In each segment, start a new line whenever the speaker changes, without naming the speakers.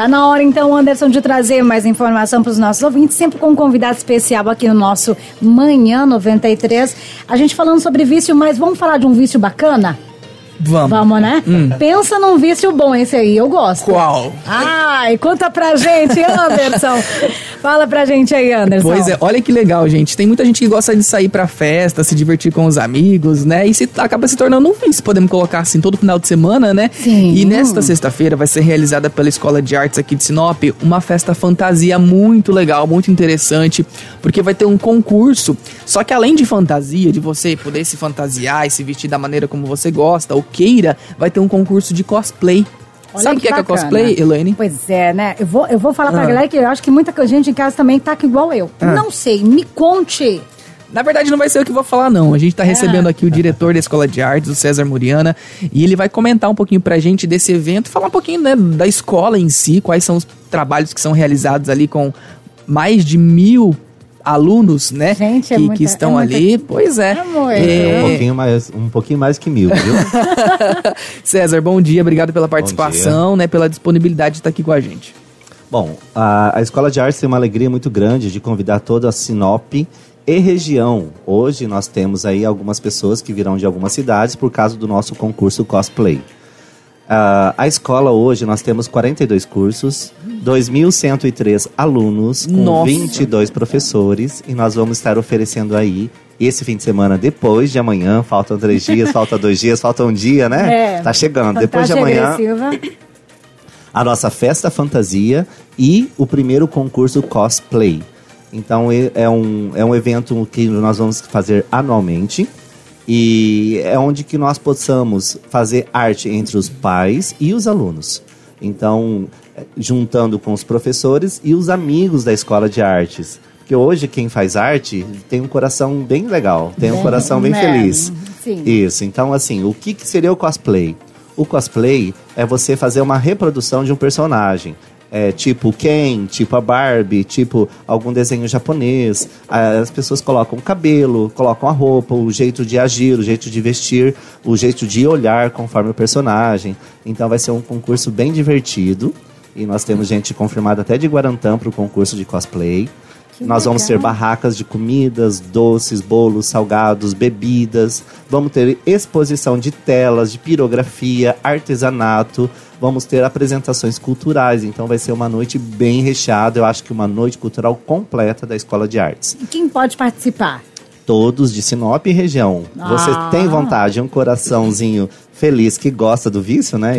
Tá na hora então, Anderson, de trazer mais informação para os nossos ouvintes, sempre com um convidado especial aqui no nosso Manhã 93. A gente falando sobre vício, mas vamos falar de um vício bacana?
Vamos.
Vamos, né? Hum. Pensa num vício bom esse aí, eu gosto.
Qual?
Ai, conta pra gente, Anderson. Fala pra gente aí, Anderson.
Pois é, olha que legal, gente. Tem muita gente que gosta de sair pra festa, se divertir com os amigos, né? E se, acaba se tornando um vício, podemos colocar assim, todo final de semana, né?
Sim.
E nesta sexta-feira vai ser realizada pela Escola de Artes aqui de Sinop uma festa fantasia muito legal, muito interessante, porque vai ter um concurso. Só que além de fantasia, de você poder se fantasiar e se vestir da maneira como você gosta, o queira, vai ter um concurso de cosplay. Olha Sabe o que, que, é, que é cosplay, Elaine?
Pois é, né? Eu vou, eu vou falar pra ah. galera que eu acho que muita gente em casa também tá igual eu. Ah. Não sei, me conte.
Na verdade, não vai ser eu que vou falar, não. A gente tá é. recebendo aqui o diretor da Escola de Artes, o César Muriana, e ele vai comentar um pouquinho pra gente desse evento, falar um pouquinho né, da escola em si, quais são os trabalhos que são realizados ali com mais de mil alunos, né?
Gente,
é que, muita, que estão é ali. Muita... Pois é.
é. Um, pouquinho mais, um pouquinho mais que mil, viu?
César, bom dia, obrigado pela participação, né? Pela disponibilidade de estar aqui com a gente.
Bom, a, a Escola de Artes tem uma alegria muito grande de convidar toda a Sinop e região. Hoje nós temos aí algumas pessoas que virão de algumas cidades por causa do nosso concurso cosplay. Uh, a escola hoje nós temos 42 cursos, 2.103 alunos, com Nossa. 22 professores, e nós vamos estar oferecendo aí esse fim de semana, depois de amanhã, faltam três dias, falta dois dias, falta um dia, né? É, tá chegando. Depois de amanhã. Agressiva. A nossa festa fantasia e o primeiro concurso cosplay. Então é um, é um evento que nós vamos fazer anualmente. E é onde que nós possamos fazer arte entre os pais e os alunos. Então, juntando com os professores e os amigos da escola de artes. Porque hoje quem faz arte tem um coração bem legal, tem um coração bem feliz. Sim. Isso. Então, assim, o que, que seria o cosplay? O cosplay é você fazer uma reprodução de um personagem é, tipo Ken, tipo a Barbie, tipo algum desenho japonês. As pessoas colocam o cabelo, colocam a roupa, o jeito de agir, o jeito de vestir, o jeito de olhar conforme o personagem. Então vai ser um concurso bem divertido. E nós temos gente confirmada até de Guarantã para o concurso de cosplay. Que Nós legal. vamos ter barracas de comidas, doces, bolos, salgados, bebidas. Vamos ter exposição de telas, de pirografia, artesanato. Vamos ter apresentações culturais. Então vai ser uma noite bem recheada. Eu acho que uma noite cultural completa da Escola de Artes.
E quem pode participar?
Todos de Sinop e região. Ah. Você tem vontade, um coraçãozinho feliz que gosta do vício, né?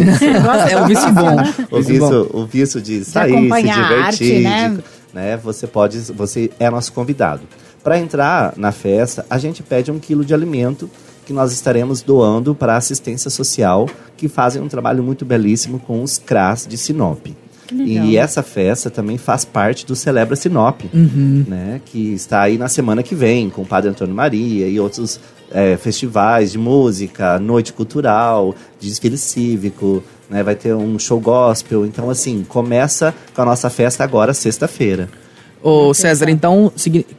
é o vício bom.
O vício, o vício de sair, de se divertir. Arte, né? de, né? Você pode, você é nosso convidado. Para entrar na festa, a gente pede um quilo de alimento que nós estaremos doando para a assistência social, que fazem um trabalho muito belíssimo com os CRAS de Sinop. E essa festa também faz parte do Celebra Sinop, uhum. né? Que está aí na semana que vem, com o Padre Antônio Maria e outros é, festivais de música, noite cultural, desfile cívico, né? Vai ter um show gospel. Então, assim, começa com a nossa festa agora, sexta-feira.
Ô César, então,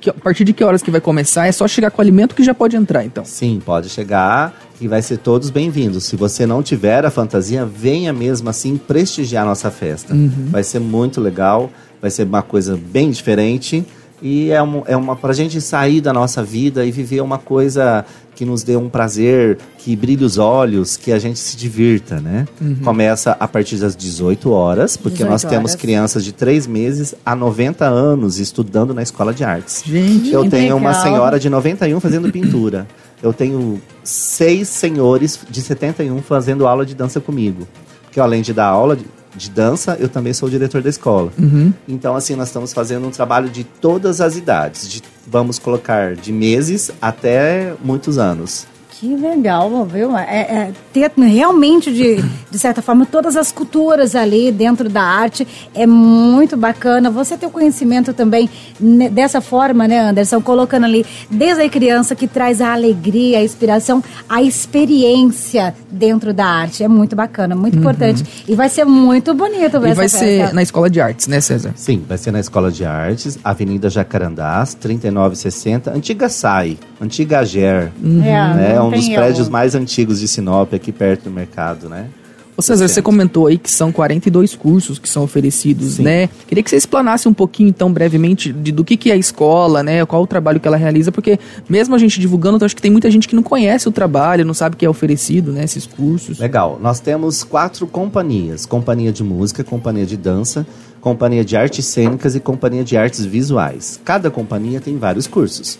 a partir de que horas que vai começar? É só chegar com o alimento que já pode entrar, então?
Sim, pode chegar e vai ser todos bem-vindos. Se você não tiver a fantasia, venha mesmo assim prestigiar a nossa festa. Uhum. Vai ser muito legal, vai ser uma coisa bem diferente. E é uma, é uma pra gente sair da nossa vida e viver uma coisa que nos dê um prazer, que brilhe os olhos, que a gente se divirta, né? Uhum. Começa a partir das 18 horas, porque nós temos crianças de 3 meses a 90 anos estudando na escola de artes.
Gente,
eu tenho legal. uma senhora de 91 fazendo pintura. Eu tenho seis senhores de 71 fazendo aula de dança comigo. Porque além de dar aula de de dança, eu também sou o diretor da escola. Uhum. Então, assim, nós estamos fazendo um trabalho de todas as idades. De, vamos colocar de meses até muitos anos.
Que legal, viu? É, é, ter realmente, de, de certa forma, todas as culturas ali dentro da arte é muito bacana. Você ter o conhecimento também né, dessa forma, né, Anderson? Colocando ali, desde a criança, que traz a alegria, a inspiração, a experiência dentro da arte. É muito bacana, muito uhum. importante. E vai ser muito bonito ver
E vai festa. ser na Escola de Artes, né, César?
Sim, vai ser na Escola de Artes, Avenida Jacarandás, 3960, Antiga SAI, Antiga AGER. Uhum. É, né? um dos prédios mais antigos de Sinop, aqui perto do mercado, né?
Ô César, você comentou aí que são 42 cursos que são oferecidos,
Sim.
né? Queria que você explanasse um pouquinho, então, brevemente, de, do que, que é a escola, né? Qual o trabalho que ela realiza, porque mesmo a gente divulgando, eu acho que tem muita gente que não conhece o trabalho, não sabe o que é oferecido, né? Esses cursos.
Legal. Nós temos quatro companhias: companhia de música, companhia de dança, companhia de artes cênicas e companhia de artes visuais. Cada companhia tem vários cursos.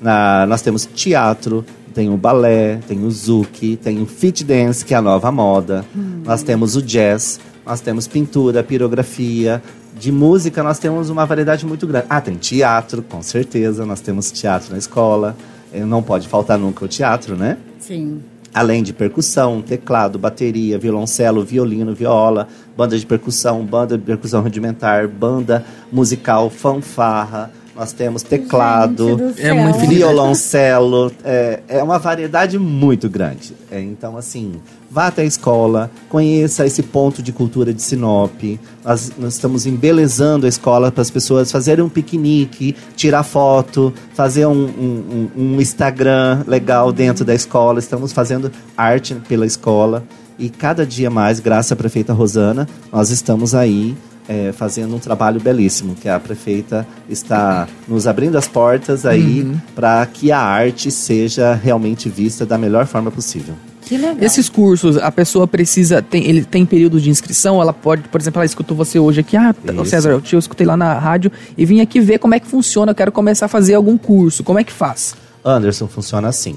Na- nós temos teatro, tem o balé, tem o zouk, tem o fit dance, que é a nova moda. Nós temos o jazz, nós temos pintura, pirografia. De música, nós temos uma variedade muito grande. Ah, tem teatro, com certeza. Nós temos teatro na escola. Eh, Não pode faltar nunca o teatro, né?
Sim.
Além de percussão, teclado, bateria, violoncelo, violino, viola, banda de percussão, banda de percussão rudimentar, banda musical, fanfarra. Nós temos teclado,
É muito
violoncelo. É, é uma variedade muito grande. É, então, assim, vá até a escola, conheça esse ponto de cultura de Sinop. Nós, nós estamos embelezando a escola para as pessoas fazerem um piquenique, tirar foto, fazer um, um- um- um Instagram legal dentro da escola. Estamos fazendo arte pela escola. E cada dia mais, graças à prefeita Rosana, nós estamos aí é, fazendo um trabalho belíssimo, que a prefeita está nos abrindo as portas aí para que a arte seja realmente vista da melhor forma possível.
Que legal.
Esses cursos, a pessoa precisa, tem, ele tem período de inscrição, ela pode, por exemplo, ela escutou você hoje aqui, ah,
Isso.
César, eu, te- eu escutei lá na rádio e vim aqui ver como é que funciona, eu quero começar a fazer algum curso, como é que faz?
Anderson funciona assim.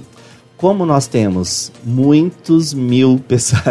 Como nós temos muitos mil pessoas.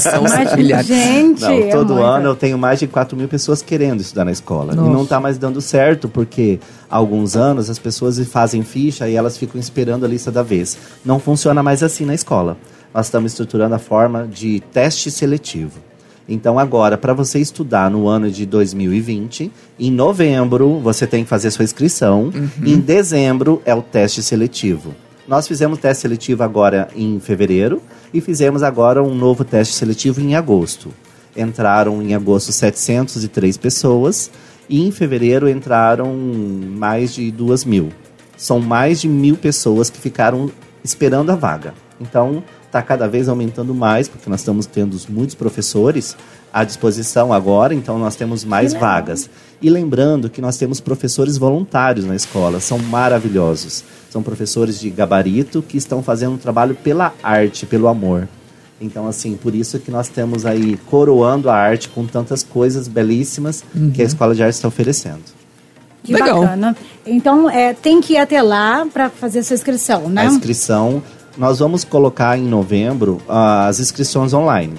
São
Mas,
milhares.
gente,
Não,
é
todo
muita.
ano eu tenho mais de 4 mil pessoas querendo estudar na escola.
Nossa.
E não está mais dando certo, porque há alguns anos as pessoas fazem ficha e elas ficam esperando a lista da vez. Não funciona mais assim na escola. Nós estamos estruturando a forma de teste seletivo. Então, agora, para você estudar no ano de 2020, em novembro você tem que fazer sua inscrição. Em dezembro é o teste seletivo. Nós fizemos teste seletivo agora em fevereiro e fizemos agora um novo teste seletivo em agosto. Entraram em agosto 703 pessoas e em fevereiro entraram mais de duas mil. São mais de mil pessoas que ficaram esperando a vaga. Então, está cada vez aumentando mais, porque nós estamos tendo muitos professores à disposição agora, então nós temos mais vagas. E lembrando que nós temos professores voluntários na escola, são maravilhosos. São professores de gabarito que estão fazendo um trabalho pela arte, pelo amor. Então, assim, por isso que nós temos aí coroando a arte com tantas coisas belíssimas que a Escola de Arte está oferecendo.
Que
Legal.
bacana. Então, é, tem que ir até lá para fazer sua inscrição, né?
A inscrição, nós vamos colocar em novembro ah, as inscrições online.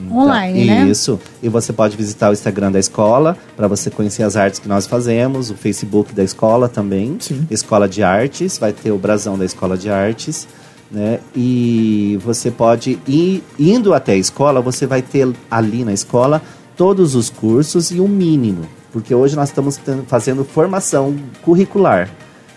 Então,
Online, né?
Isso. E você pode visitar o Instagram da escola para você conhecer as artes que nós fazemos, o Facebook da escola também,
Sim.
Escola de Artes, vai ter o brasão da Escola de Artes, né? E você pode ir indo até a escola, você vai ter ali na escola todos os cursos e o mínimo, porque hoje nós estamos fazendo formação curricular.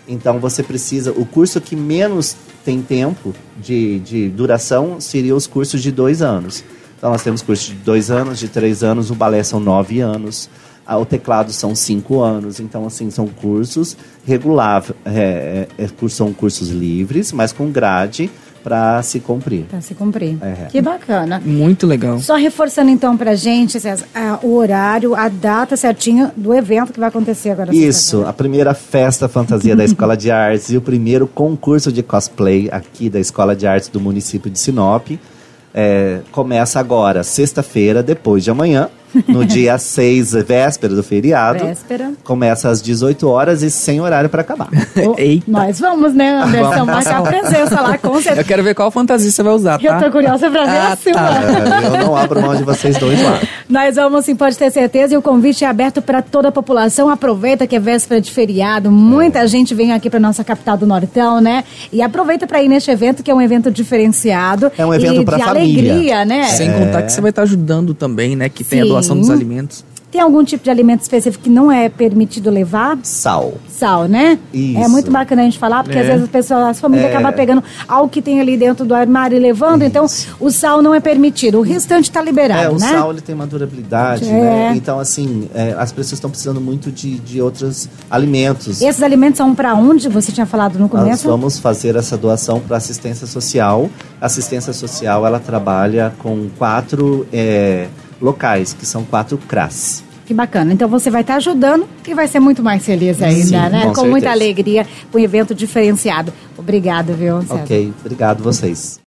Então você precisa, o curso que menos tem tempo de, de duração seria os cursos de dois anos. Então nós temos cursos de dois anos, de três anos, o balé são nove anos, o teclado são cinco anos. Então assim são cursos reguláveis, é, é, é, são cursos livres, mas com grade para se cumprir.
Para se cumprir.
É.
Que bacana.
Muito legal.
Só reforçando então pra gente, César, o horário, a data certinha do evento que vai acontecer agora.
Isso, a primeira festa fantasia da Escola de Artes e o primeiro concurso de cosplay aqui da Escola de Artes do município de Sinop. É, começa agora, sexta-feira, depois de amanhã, no dia 6, véspera do feriado.
Véspera.
Começa às 18 horas e sem horário para acabar.
Eita.
Nós vamos, né, Anderson?
Vamos.
Marcar presença lá, com
Eu
certeza.
quero ver qual fantasia você vai usar,
Eu
tá?
tô curiosa pra ver
Ah,
a sua.
tá.
É, eu não abro mão de vocês dois lá.
Nós vamos sim, pode ter certeza. E o convite é aberto para toda a população. Aproveita que é véspera de feriado. Muita gente vem aqui para nossa capital do Nortão, né? E aproveita para ir neste evento, que é um evento diferenciado.
É um evento
e
pra
de
família.
alegria, né?
Sem contar que você vai estar ajudando também, né? Que tem a
Sim.
Doação dos alimentos.
Tem algum tipo de alimento específico que não é permitido levar?
Sal.
Sal, né?
Isso.
É muito bacana a gente falar, porque
É.
às vezes as pessoas, as famílias
É.
acabam pegando algo que tem ali dentro do armário e levando, então o sal não é permitido. O restante está liberado,
É, o
né?
sal ele tem uma durabilidade,
É.
né? Então, assim, é, as pessoas estão precisando muito de, de outros alimentos.
Esses alimentos são para onde? Você tinha falado no
Nós
começo?
vamos fazer essa doação para assistência social. A assistência social ela trabalha com quatro é, locais, que são quatro CRAS.
Que bacana. Então você vai estar ajudando e vai ser muito mais feliz ainda,
Sim,
né?
com
Com muita alegria, com um evento diferenciado. Obrigado, viu, César?
Ok, obrigado vocês.